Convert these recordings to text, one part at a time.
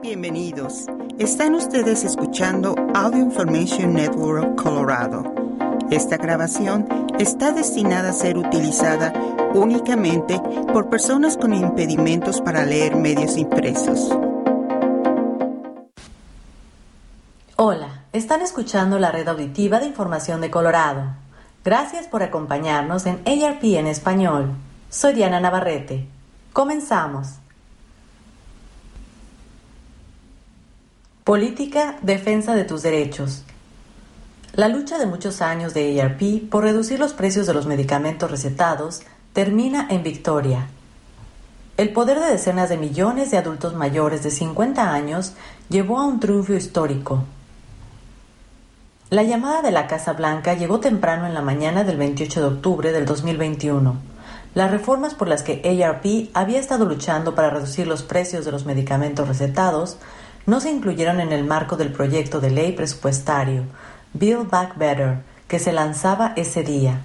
Bienvenidos. Están ustedes escuchando Audio Information Network Colorado. Esta grabación está destinada a ser utilizada únicamente por personas con impedimentos para leer medios impresos. Hola, están escuchando la red auditiva de información de Colorado. Gracias por acompañarnos en ARP en español. Soy Diana Navarrete. Comenzamos. Política, defensa de tus derechos. La lucha de muchos años de ARP por reducir los precios de los medicamentos recetados termina en victoria. El poder de decenas de millones de adultos mayores de 50 años llevó a un triunfo histórico. La llamada de la Casa Blanca llegó temprano en la mañana del 28 de octubre del 2021. Las reformas por las que ARP había estado luchando para reducir los precios de los medicamentos recetados no se incluyeron en el marco del proyecto de ley presupuestario Build Back Better que se lanzaba ese día.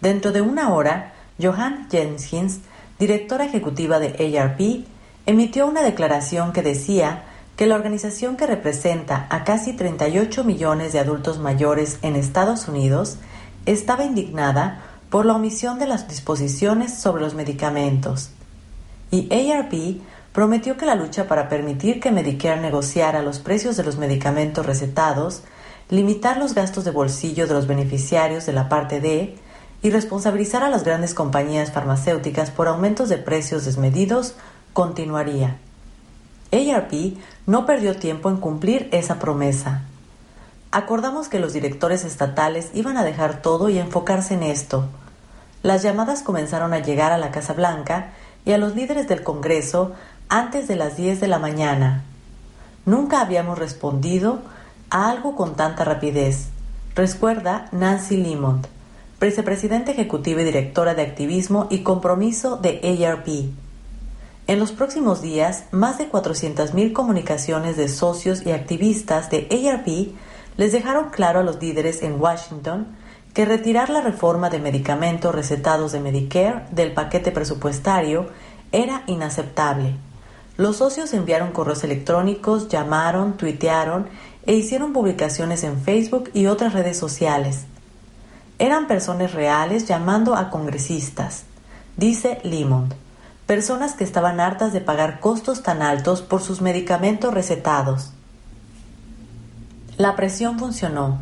Dentro de una hora, Johan Jenkins, directora ejecutiva de ARP, emitió una declaración que decía que la organización que representa a casi 38 millones de adultos mayores en Estados Unidos estaba indignada por la omisión de las disposiciones sobre los medicamentos. Y ARP prometió que la lucha para permitir que Medicare negociara los precios de los medicamentos recetados, limitar los gastos de bolsillo de los beneficiarios de la parte D y responsabilizar a las grandes compañías farmacéuticas por aumentos de precios desmedidos continuaría. ARP no perdió tiempo en cumplir esa promesa. Acordamos que los directores estatales iban a dejar todo y enfocarse en esto. Las llamadas comenzaron a llegar a la Casa Blanca y a los líderes del Congreso antes de las 10 de la mañana. Nunca habíamos respondido a algo con tanta rapidez. Recuerda Nancy Limond, vicepresidenta ejecutiva y directora de activismo y compromiso de ARP. En los próximos días, más de 400.000 comunicaciones de socios y activistas de ARP les dejaron claro a los líderes en Washington que retirar la reforma de medicamentos recetados de Medicare del paquete presupuestario era inaceptable. Los socios enviaron correos electrónicos, llamaron, tuitearon e hicieron publicaciones en Facebook y otras redes sociales. Eran personas reales llamando a congresistas, dice Limond, personas que estaban hartas de pagar costos tan altos por sus medicamentos recetados. La presión funcionó.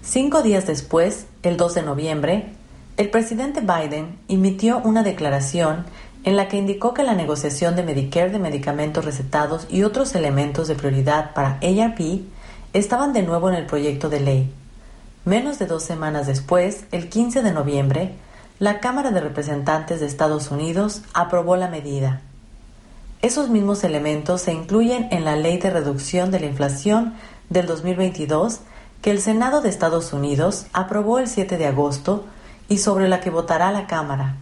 Cinco días después, el 2 de noviembre, el presidente Biden emitió una declaración en la que indicó que la negociación de Medicare de medicamentos recetados y otros elementos de prioridad para ARP estaban de nuevo en el proyecto de ley. Menos de dos semanas después, el 15 de noviembre, la Cámara de Representantes de Estados Unidos aprobó la medida. Esos mismos elementos se incluyen en la Ley de Reducción de la Inflación del 2022 que el Senado de Estados Unidos aprobó el 7 de agosto y sobre la que votará la Cámara.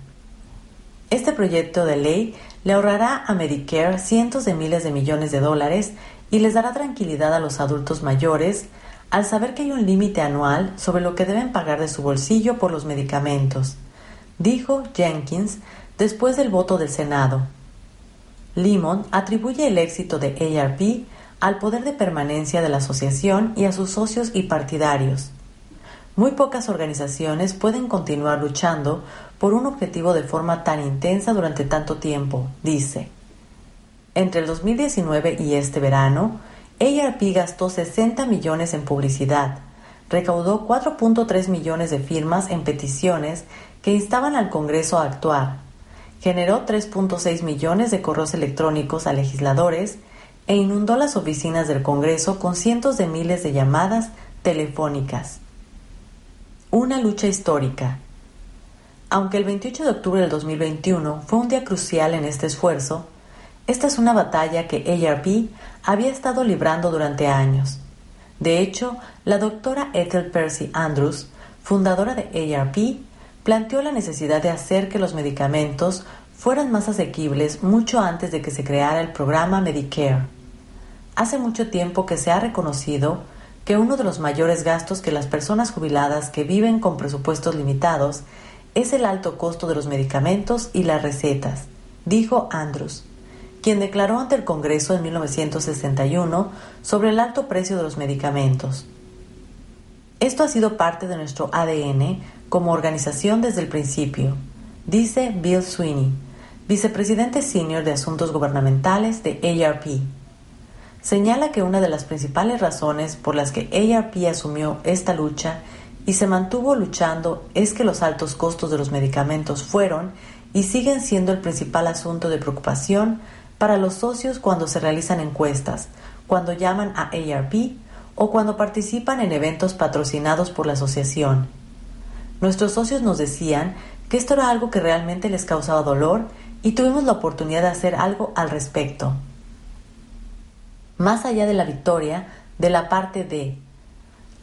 Este proyecto de ley le ahorrará a Medicare cientos de miles de millones de dólares y les dará tranquilidad a los adultos mayores al saber que hay un límite anual sobre lo que deben pagar de su bolsillo por los medicamentos, dijo Jenkins después del voto del Senado. Limon atribuye el éxito de ARP al poder de permanencia de la asociación y a sus socios y partidarios. Muy pocas organizaciones pueden continuar luchando por un objetivo de forma tan intensa durante tanto tiempo, dice. Entre el 2019 y este verano, ARP gastó 60 millones en publicidad, recaudó 4.3 millones de firmas en peticiones que instaban al Congreso a actuar, generó 3.6 millones de correos electrónicos a legisladores e inundó las oficinas del Congreso con cientos de miles de llamadas telefónicas. Una lucha histórica. Aunque el 28 de octubre del 2021 fue un día crucial en este esfuerzo, esta es una batalla que ARP había estado librando durante años. De hecho, la doctora Ethel Percy Andrews, fundadora de ARP, planteó la necesidad de hacer que los medicamentos fueran más asequibles mucho antes de que se creara el programa Medicare. Hace mucho tiempo que se ha reconocido que uno de los mayores gastos que las personas jubiladas que viven con presupuestos limitados es el alto costo de los medicamentos y las recetas, dijo Andrews, quien declaró ante el Congreso en 1961 sobre el alto precio de los medicamentos. Esto ha sido parte de nuestro ADN como organización desde el principio, dice Bill Sweeney, vicepresidente senior de Asuntos Gubernamentales de ARP. Señala que una de las principales razones por las que ARP asumió esta lucha y se mantuvo luchando es que los altos costos de los medicamentos fueron y siguen siendo el principal asunto de preocupación para los socios cuando se realizan encuestas, cuando llaman a ARP o cuando participan en eventos patrocinados por la asociación. Nuestros socios nos decían que esto era algo que realmente les causaba dolor y tuvimos la oportunidad de hacer algo al respecto. Más allá de la victoria, de la parte de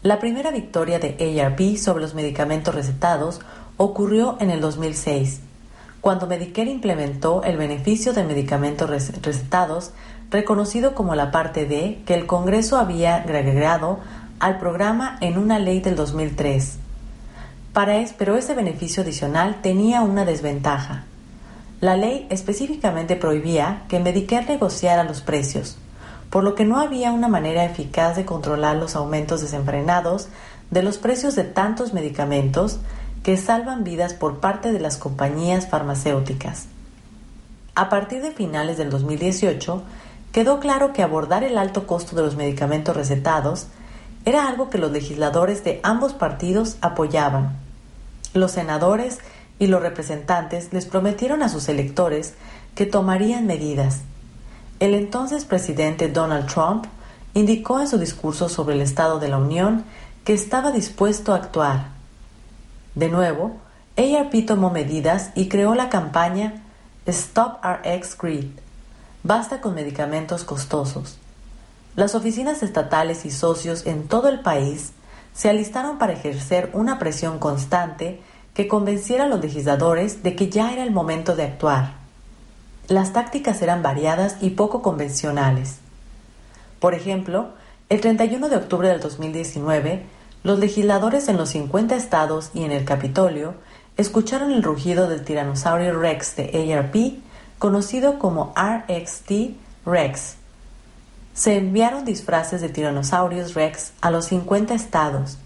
la primera victoria de ARP sobre los medicamentos recetados ocurrió en el 2006, cuando Medicare implementó el beneficio de medicamentos recetados reconocido como la parte D que el Congreso había agregado al programa en una ley del 2003. Para es, pero ese beneficio adicional tenía una desventaja. La ley específicamente prohibía que Medicare negociara los precios, por lo que no había una manera eficaz de controlar los aumentos desenfrenados de los precios de tantos medicamentos que salvan vidas por parte de las compañías farmacéuticas. A partir de finales del 2018, quedó claro que abordar el alto costo de los medicamentos recetados era algo que los legisladores de ambos partidos apoyaban. Los senadores y los representantes les prometieron a sus electores que tomarían medidas. El entonces presidente Donald Trump indicó en su discurso sobre el Estado de la Unión que estaba dispuesto a actuar. De nuevo, ARP tomó medidas y creó la campaña Stop RX Greed, Basta con medicamentos costosos. Las oficinas estatales y socios en todo el país se alistaron para ejercer una presión constante que convenciera a los legisladores de que ya era el momento de actuar. Las tácticas eran variadas y poco convencionales. Por ejemplo, el 31 de octubre del 2019, los legisladores en los 50 estados y en el Capitolio escucharon el rugido del tiranosaurio Rex de ARP conocido como RXT Rex. Se enviaron disfraces de tiranosaurios Rex a los 50 estados.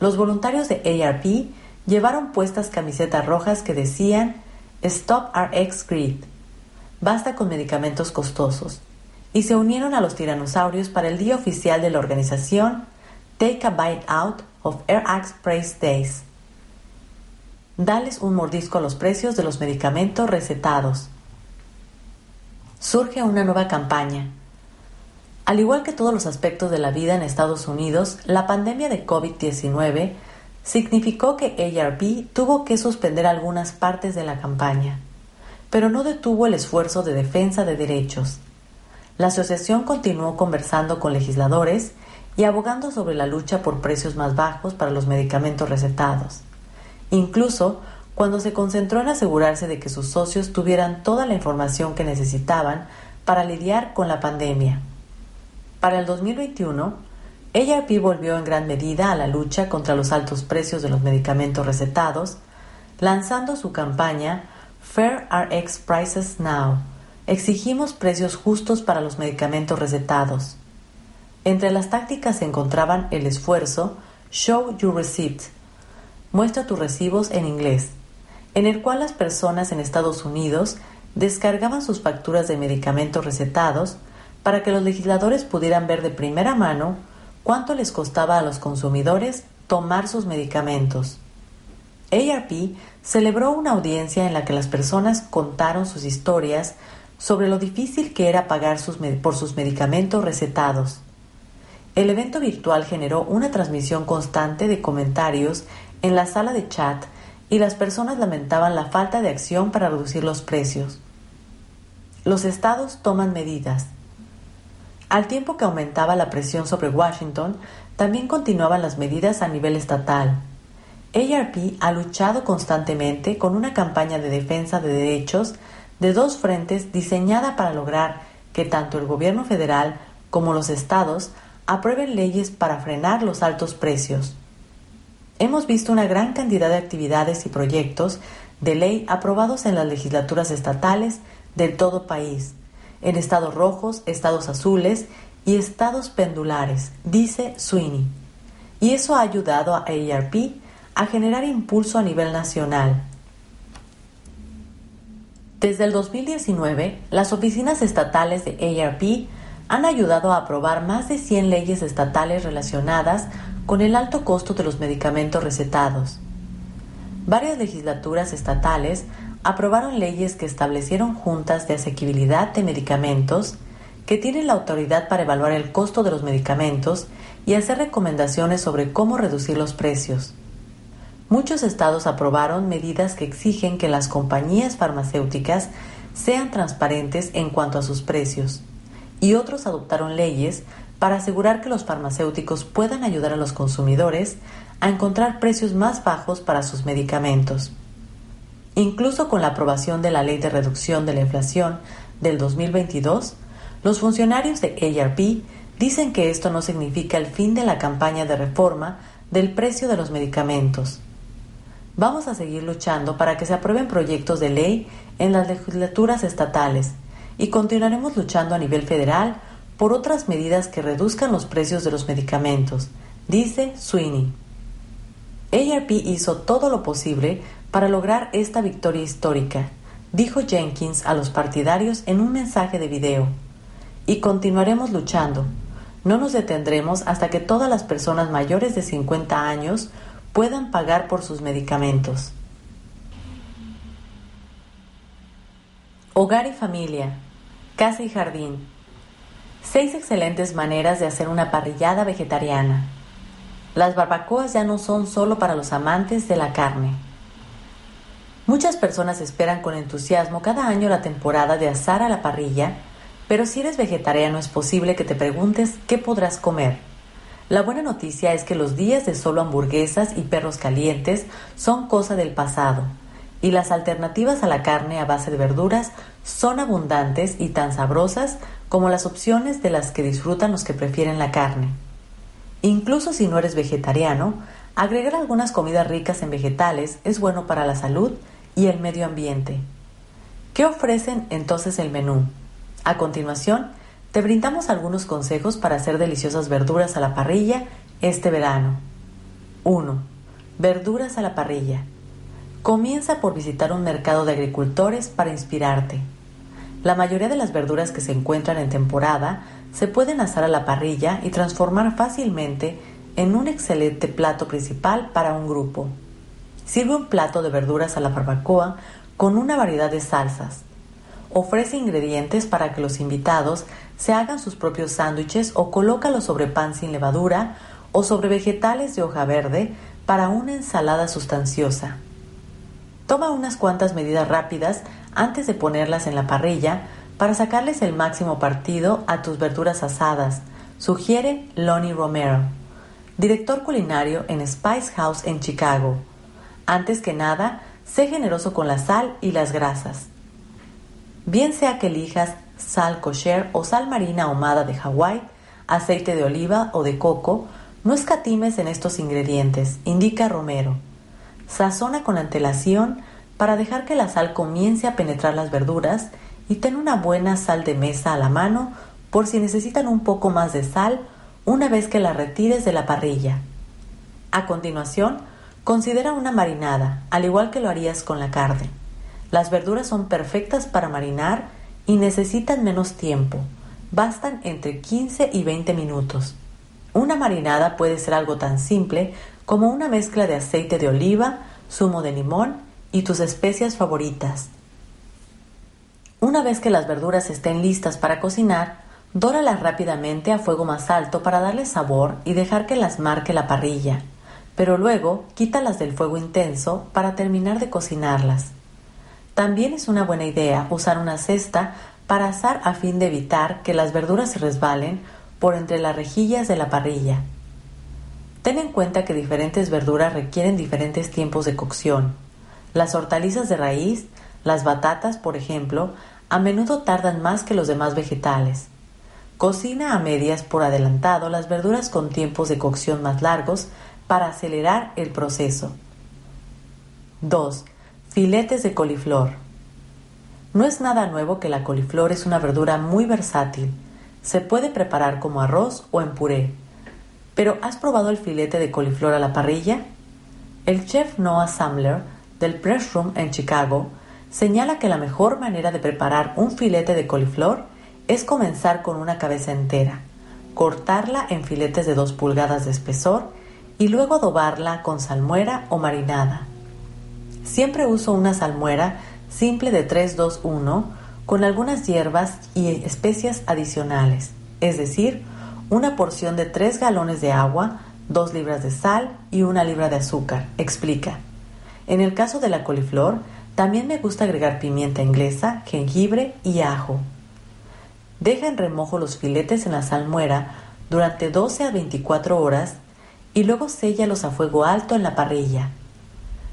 Los voluntarios de ARP llevaron puestas camisetas rojas que decían Stop RX Greed, basta con medicamentos costosos, y se unieron a los tiranosaurios para el día oficial de la organización Take a Bite Out of RX Praise Days. Dales un mordisco a los precios de los medicamentos recetados surge una nueva campaña. Al igual que todos los aspectos de la vida en Estados Unidos, la pandemia de COVID-19 significó que ARP tuvo que suspender algunas partes de la campaña, pero no detuvo el esfuerzo de defensa de derechos. La asociación continuó conversando con legisladores y abogando sobre la lucha por precios más bajos para los medicamentos recetados. Incluso cuando se concentró en asegurarse de que sus socios tuvieran toda la información que necesitaban para lidiar con la pandemia. Para el 2021, ARP volvió en gran medida a la lucha contra los altos precios de los medicamentos recetados, lanzando su campaña Fair RX Prices Now. Exigimos precios justos para los medicamentos recetados. Entre las tácticas se encontraban el esfuerzo Show Your Receipt, muestra tus recibos en inglés, en el cual las personas en Estados Unidos descargaban sus facturas de medicamentos recetados para que los legisladores pudieran ver de primera mano cuánto les costaba a los consumidores tomar sus medicamentos. ARP celebró una audiencia en la que las personas contaron sus historias sobre lo difícil que era pagar por sus medicamentos recetados. El evento virtual generó una transmisión constante de comentarios en la sala de chat y las personas lamentaban la falta de acción para reducir los precios. Los estados toman medidas. Al tiempo que aumentaba la presión sobre Washington, también continuaban las medidas a nivel estatal. ARP ha luchado constantemente con una campaña de defensa de derechos de dos frentes diseñada para lograr que tanto el gobierno federal como los estados aprueben leyes para frenar los altos precios hemos visto una gran cantidad de actividades y proyectos de ley aprobados en las legislaturas estatales del todo país, en estados rojos, estados azules y estados pendulares, dice Sweeney. Y eso ha ayudado a ARP a generar impulso a nivel nacional. Desde el 2019, las oficinas estatales de ARP han ayudado a aprobar más de 100 leyes estatales relacionadas con el alto costo de los medicamentos recetados. Varias legislaturas estatales aprobaron leyes que establecieron juntas de asequibilidad de medicamentos que tienen la autoridad para evaluar el costo de los medicamentos y hacer recomendaciones sobre cómo reducir los precios. Muchos estados aprobaron medidas que exigen que las compañías farmacéuticas sean transparentes en cuanto a sus precios, y otros adoptaron leyes para asegurar que los farmacéuticos puedan ayudar a los consumidores a encontrar precios más bajos para sus medicamentos. Incluso con la aprobación de la Ley de Reducción de la Inflación del 2022, los funcionarios de ARP dicen que esto no significa el fin de la campaña de reforma del precio de los medicamentos. Vamos a seguir luchando para que se aprueben proyectos de ley en las legislaturas estatales y continuaremos luchando a nivel federal por otras medidas que reduzcan los precios de los medicamentos, dice Sweeney. ARP hizo todo lo posible para lograr esta victoria histórica, dijo Jenkins a los partidarios en un mensaje de video. Y continuaremos luchando. No nos detendremos hasta que todas las personas mayores de 50 años puedan pagar por sus medicamentos. Hogar y familia, casa y jardín. Seis excelentes maneras de hacer una parrillada vegetariana. Las barbacoas ya no son solo para los amantes de la carne. Muchas personas esperan con entusiasmo cada año la temporada de asar a la parrilla, pero si eres vegetariano es posible que te preguntes qué podrás comer. La buena noticia es que los días de solo hamburguesas y perros calientes son cosa del pasado, y las alternativas a la carne a base de verduras son abundantes y tan sabrosas como las opciones de las que disfrutan los que prefieren la carne. Incluso si no eres vegetariano, agregar algunas comidas ricas en vegetales es bueno para la salud y el medio ambiente. ¿Qué ofrecen entonces el menú? A continuación, te brindamos algunos consejos para hacer deliciosas verduras a la parrilla este verano. 1. Verduras a la parrilla. Comienza por visitar un mercado de agricultores para inspirarte. La mayoría de las verduras que se encuentran en temporada se pueden asar a la parrilla y transformar fácilmente en un excelente plato principal para un grupo. Sirve un plato de verduras a la barbacoa con una variedad de salsas. Ofrece ingredientes para que los invitados se hagan sus propios sándwiches o colócalo sobre pan sin levadura o sobre vegetales de hoja verde para una ensalada sustanciosa. Toma unas cuantas medidas rápidas antes de ponerlas en la parrilla para sacarles el máximo partido a tus verduras asadas, sugiere Lonnie Romero, director culinario en Spice House en Chicago. Antes que nada, sé generoso con la sal y las grasas. Bien sea que elijas sal kosher o sal marina ahumada de Hawái, aceite de oliva o de coco, no escatimes en estos ingredientes, indica Romero. Sazona con antelación para dejar que la sal comience a penetrar las verduras y ten una buena sal de mesa a la mano por si necesitan un poco más de sal una vez que la retires de la parrilla. A continuación, considera una marinada, al igual que lo harías con la carne. Las verduras son perfectas para marinar y necesitan menos tiempo. Bastan entre 15 y 20 minutos. Una marinada puede ser algo tan simple como una mezcla de aceite de oliva, zumo de limón y tus especias favoritas. Una vez que las verduras estén listas para cocinar, dóralas rápidamente a fuego más alto para darle sabor y dejar que las marque la parrilla, pero luego quítalas del fuego intenso para terminar de cocinarlas. También es una buena idea usar una cesta para asar a fin de evitar que las verduras se resbalen por entre las rejillas de la parrilla. Ten en cuenta que diferentes verduras requieren diferentes tiempos de cocción. Las hortalizas de raíz, las batatas, por ejemplo, a menudo tardan más que los demás vegetales. Cocina a medias por adelantado las verduras con tiempos de cocción más largos para acelerar el proceso. 2. Filetes de coliflor. No es nada nuevo que la coliflor es una verdura muy versátil. Se puede preparar como arroz o en puré. Pero ¿has probado el filete de coliflor a la parrilla? El chef Noah Samler del Press Room en Chicago señala que la mejor manera de preparar un filete de coliflor es comenzar con una cabeza entera, cortarla en filetes de 2 pulgadas de espesor y luego adobarla con salmuera o marinada. Siempre uso una salmuera simple de 3-2-1 con algunas hierbas y especias adicionales, es decir, una porción de 3 galones de agua, 2 libras de sal y una libra de azúcar, explica. En el caso de la coliflor, también me gusta agregar pimienta inglesa, jengibre y ajo. Deja en remojo los filetes en la salmuera durante 12 a 24 horas y luego séllalos a fuego alto en la parrilla.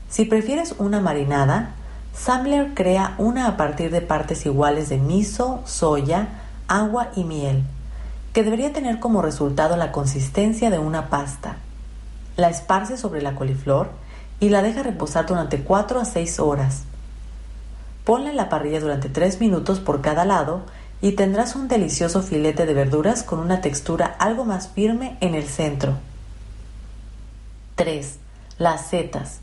Si prefieres una marinada, Samler crea una a partir de partes iguales de miso, soya, agua y miel, que debería tener como resultado la consistencia de una pasta. La esparce sobre la coliflor y la deja reposar durante 4 a 6 horas. Ponla en la parrilla durante 3 minutos por cada lado y tendrás un delicioso filete de verduras con una textura algo más firme en el centro. 3. Las setas.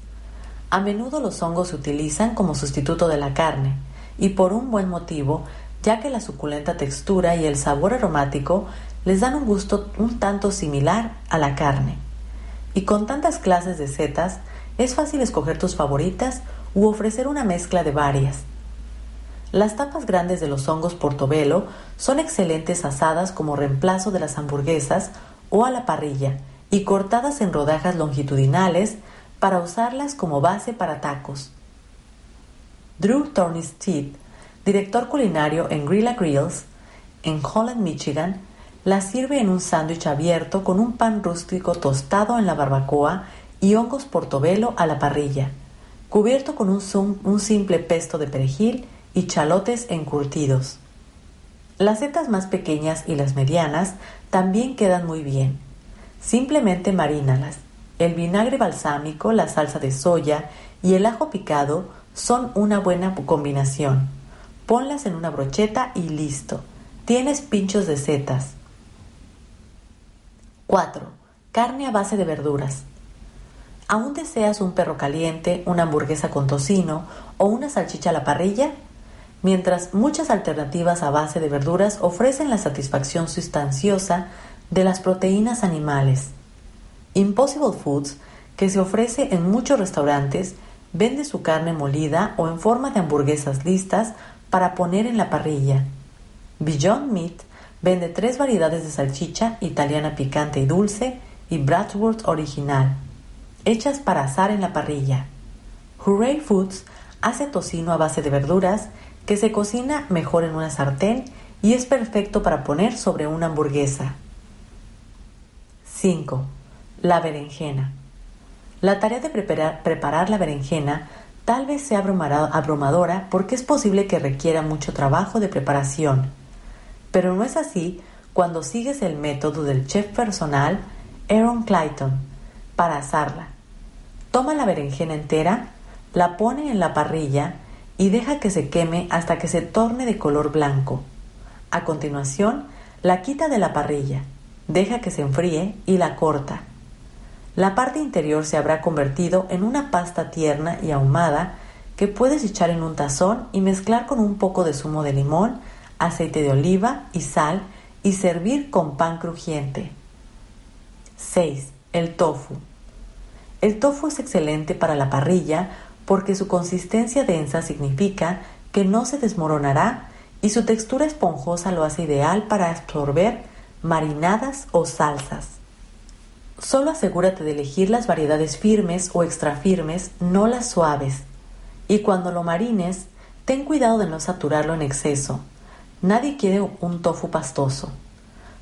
A menudo los hongos se utilizan como sustituto de la carne, y por un buen motivo, ya que la suculenta textura y el sabor aromático les dan un gusto un tanto similar a la carne. Y con tantas clases de setas, es fácil escoger tus favoritas u ofrecer una mezcla de varias. Las tapas grandes de los hongos portobelo son excelentes asadas como reemplazo de las hamburguesas o a la parrilla y cortadas en rodajas longitudinales para usarlas como base para tacos. Drew Thornstead, director culinario en Grilla Grills, en Holland, Michigan, la sirve en un sándwich abierto con un pan rústico tostado en la barbacoa y hongos portobelo a la parrilla, cubierto con un, un simple pesto de perejil y chalotes encurtidos. Las setas más pequeñas y las medianas también quedan muy bien. Simplemente marínalas. El vinagre balsámico, la salsa de soya y el ajo picado son una buena combinación. Ponlas en una brocheta y listo. Tienes pinchos de setas. 4. Carne a base de verduras. ¿Aún deseas un perro caliente, una hamburguesa con tocino o una salchicha a la parrilla? Mientras muchas alternativas a base de verduras ofrecen la satisfacción sustanciosa de las proteínas animales. Impossible Foods, que se ofrece en muchos restaurantes, vende su carne molida o en forma de hamburguesas listas para poner en la parrilla. Beyond Meat vende tres variedades de salchicha italiana picante y dulce y Bratwurst original hechas para asar en la parrilla. Hooray Foods hace tocino a base de verduras que se cocina mejor en una sartén y es perfecto para poner sobre una hamburguesa. 5. La berenjena. La tarea de preparar, la berenjena tal vez sea abrumadora porque es posible que requiera mucho trabajo de preparación, pero no es así cuando sigues el método del chef personal Aaron Clayton para asarla. Toma la berenjena entera, la pone en la parrilla y deja que se queme hasta que se torne de color blanco. A continuación, la quita de la parrilla, deja que se enfríe y la corta. La parte interior se habrá convertido en una pasta tierna y ahumada que puedes echar en un tazón y mezclar con un poco de zumo de limón, aceite de oliva y sal y servir con pan crujiente. 6. El tofu. El tofu es excelente para la parrilla porque su consistencia densa significa que no se desmoronará y su textura esponjosa lo hace ideal para absorber marinadas o salsas. Solo asegúrate de elegir las variedades firmes o extra firmes, no las suaves. Y cuando lo marines, ten cuidado de no saturarlo en exceso. Nadie quiere un tofu pastoso.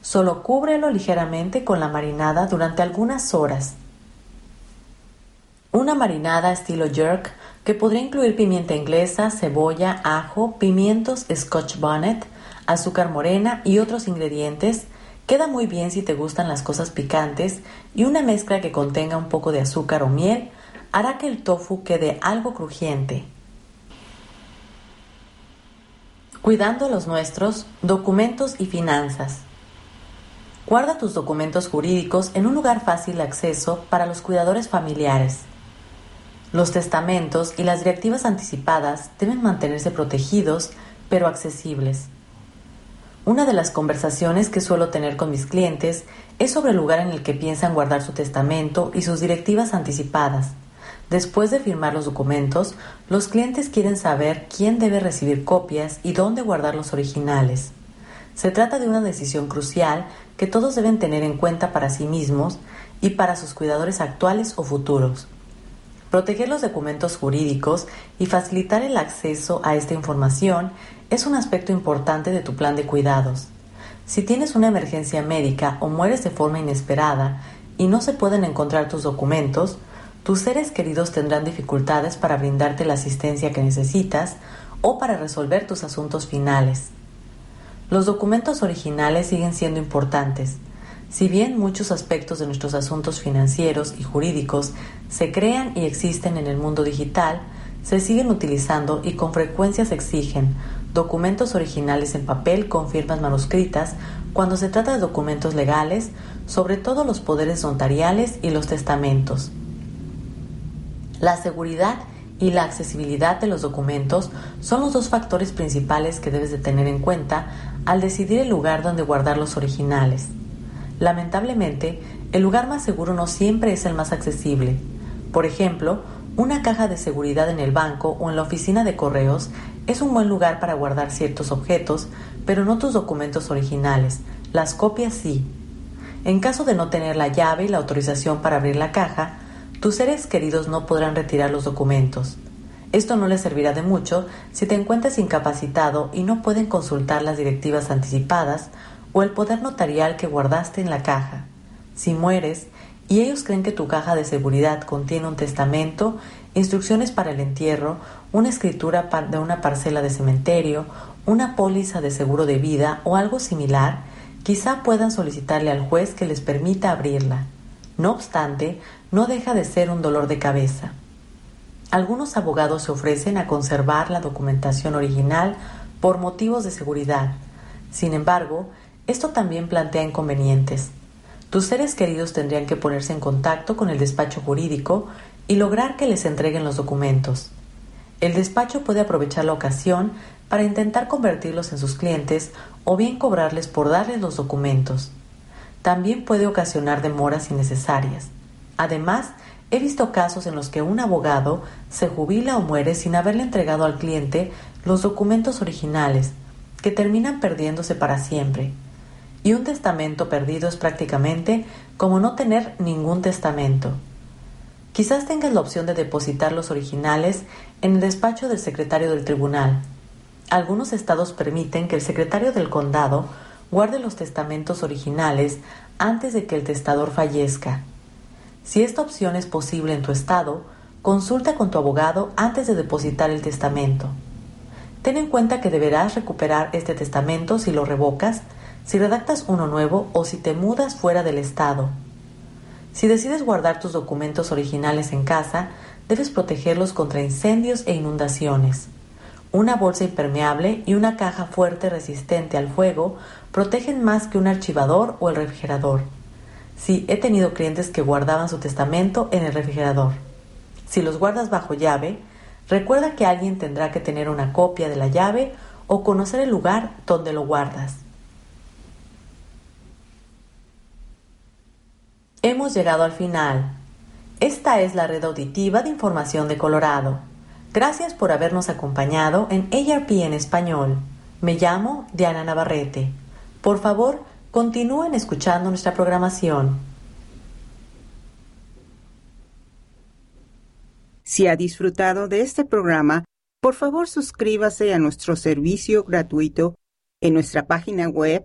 Solo cúbrelo ligeramente con la marinada durante algunas horas una marinada estilo jerk que podría incluir pimienta inglesa, cebolla, ajo, pimientos, scotch bonnet, azúcar morena y otros ingredientes. Queda muy bien si te gustan las cosas picantes y una mezcla que contenga un poco de azúcar o miel hará que el tofu quede algo crujiente. Cuidando los nuestros, documentos y finanzas. Guarda tus documentos jurídicos en un lugar fácil de acceso para los cuidadores familiares. Los testamentos y las directivas anticipadas deben mantenerse protegidos pero accesibles. Una de las conversaciones que suelo tener con mis clientes es sobre el lugar en el que piensan guardar su testamento y sus directivas anticipadas. Después de firmar los documentos, los clientes quieren saber quién debe recibir copias y dónde guardar los originales. Se trata de una decisión crucial que todos deben tener en cuenta para sí mismos y para sus cuidadores actuales o futuros. Proteger los documentos jurídicos y facilitar el acceso a esta información es un aspecto importante de tu plan de cuidados. Si tienes una emergencia médica o mueres de forma inesperada y no se pueden encontrar tus documentos, tus seres queridos tendrán dificultades para brindarte la asistencia que necesitas o para resolver tus asuntos finales. Los documentos originales siguen siendo importantes. Si bien muchos aspectos de nuestros asuntos financieros y jurídicos se crean y existen en el mundo digital, se siguen utilizando y con frecuencia se exigen documentos originales en papel con firmas manuscritas cuando se trata de documentos legales, sobre todo los poderes notariales y los testamentos. La seguridad y la accesibilidad de los documentos son los dos factores principales que debes de tener en cuenta al decidir el lugar donde guardar los originales. Lamentablemente, el lugar más seguro no siempre es el más accesible. Por ejemplo, una caja de seguridad en el banco o en la oficina de correos es un buen lugar para guardar ciertos objetos, pero no tus documentos originales. Las copias sí. En caso de no tener la llave y la autorización para abrir la caja, tus seres queridos no podrán retirar los documentos. Esto no les servirá de mucho si te encuentras incapacitado y no pueden consultar las directivas anticipadas o el poder notarial que guardaste en la caja. Si mueres, y ellos creen que tu caja de seguridad contiene un testamento, instrucciones para el entierro, una escritura de una parcela de cementerio, una póliza de seguro de vida o algo similar, quizá puedan solicitarle al juez que les permita abrirla. No obstante, no deja de ser un dolor de cabeza. Algunos abogados se ofrecen a conservar la documentación original por motivos de seguridad. Sin embargo, esto también plantea inconvenientes. Tus seres queridos tendrían que ponerse en contacto con el despacho jurídico y lograr que les entreguen los documentos. El despacho puede aprovechar la ocasión para intentar convertirlos en sus clientes o bien cobrarles por darles los documentos. También puede ocasionar demoras innecesarias. Además, he visto casos en los que un abogado se jubila o muere sin haberle entregado al cliente los documentos originales, que terminan perdiéndose para siempre y un testamento perdido es prácticamente como no tener ningún testamento. Quizás tengas la opción de depositar los originales en el despacho del secretario del tribunal. Algunos estados permiten que el secretario del condado guarde los testamentos originales antes de que el testador fallezca. Si esta opción es posible en tu estado, consulta con tu abogado antes de depositar el testamento. Ten en cuenta que deberás recuperar este testamento si lo revocas si redactas uno nuevo o si te mudas fuera del estado. Si decides guardar tus documentos originales en casa, debes protegerlos contra incendios e inundaciones. Una bolsa impermeable y una caja fuerte resistente al fuego protegen más que un archivador o el refrigerador. Sí, he tenido clientes que guardaban su testamento en el refrigerador. Si los guardas bajo llave, recuerda que alguien tendrá que tener una copia de la llave o conocer el lugar donde lo guardas. Hemos llegado al final. Esta es la red auditiva de información de Colorado. Gracias por habernos acompañado en ARP en español. Me llamo Diana Navarrete. Por favor, continúen escuchando nuestra programación. Si ha disfrutado de este programa, por favor suscríbase a nuestro servicio gratuito en nuestra página web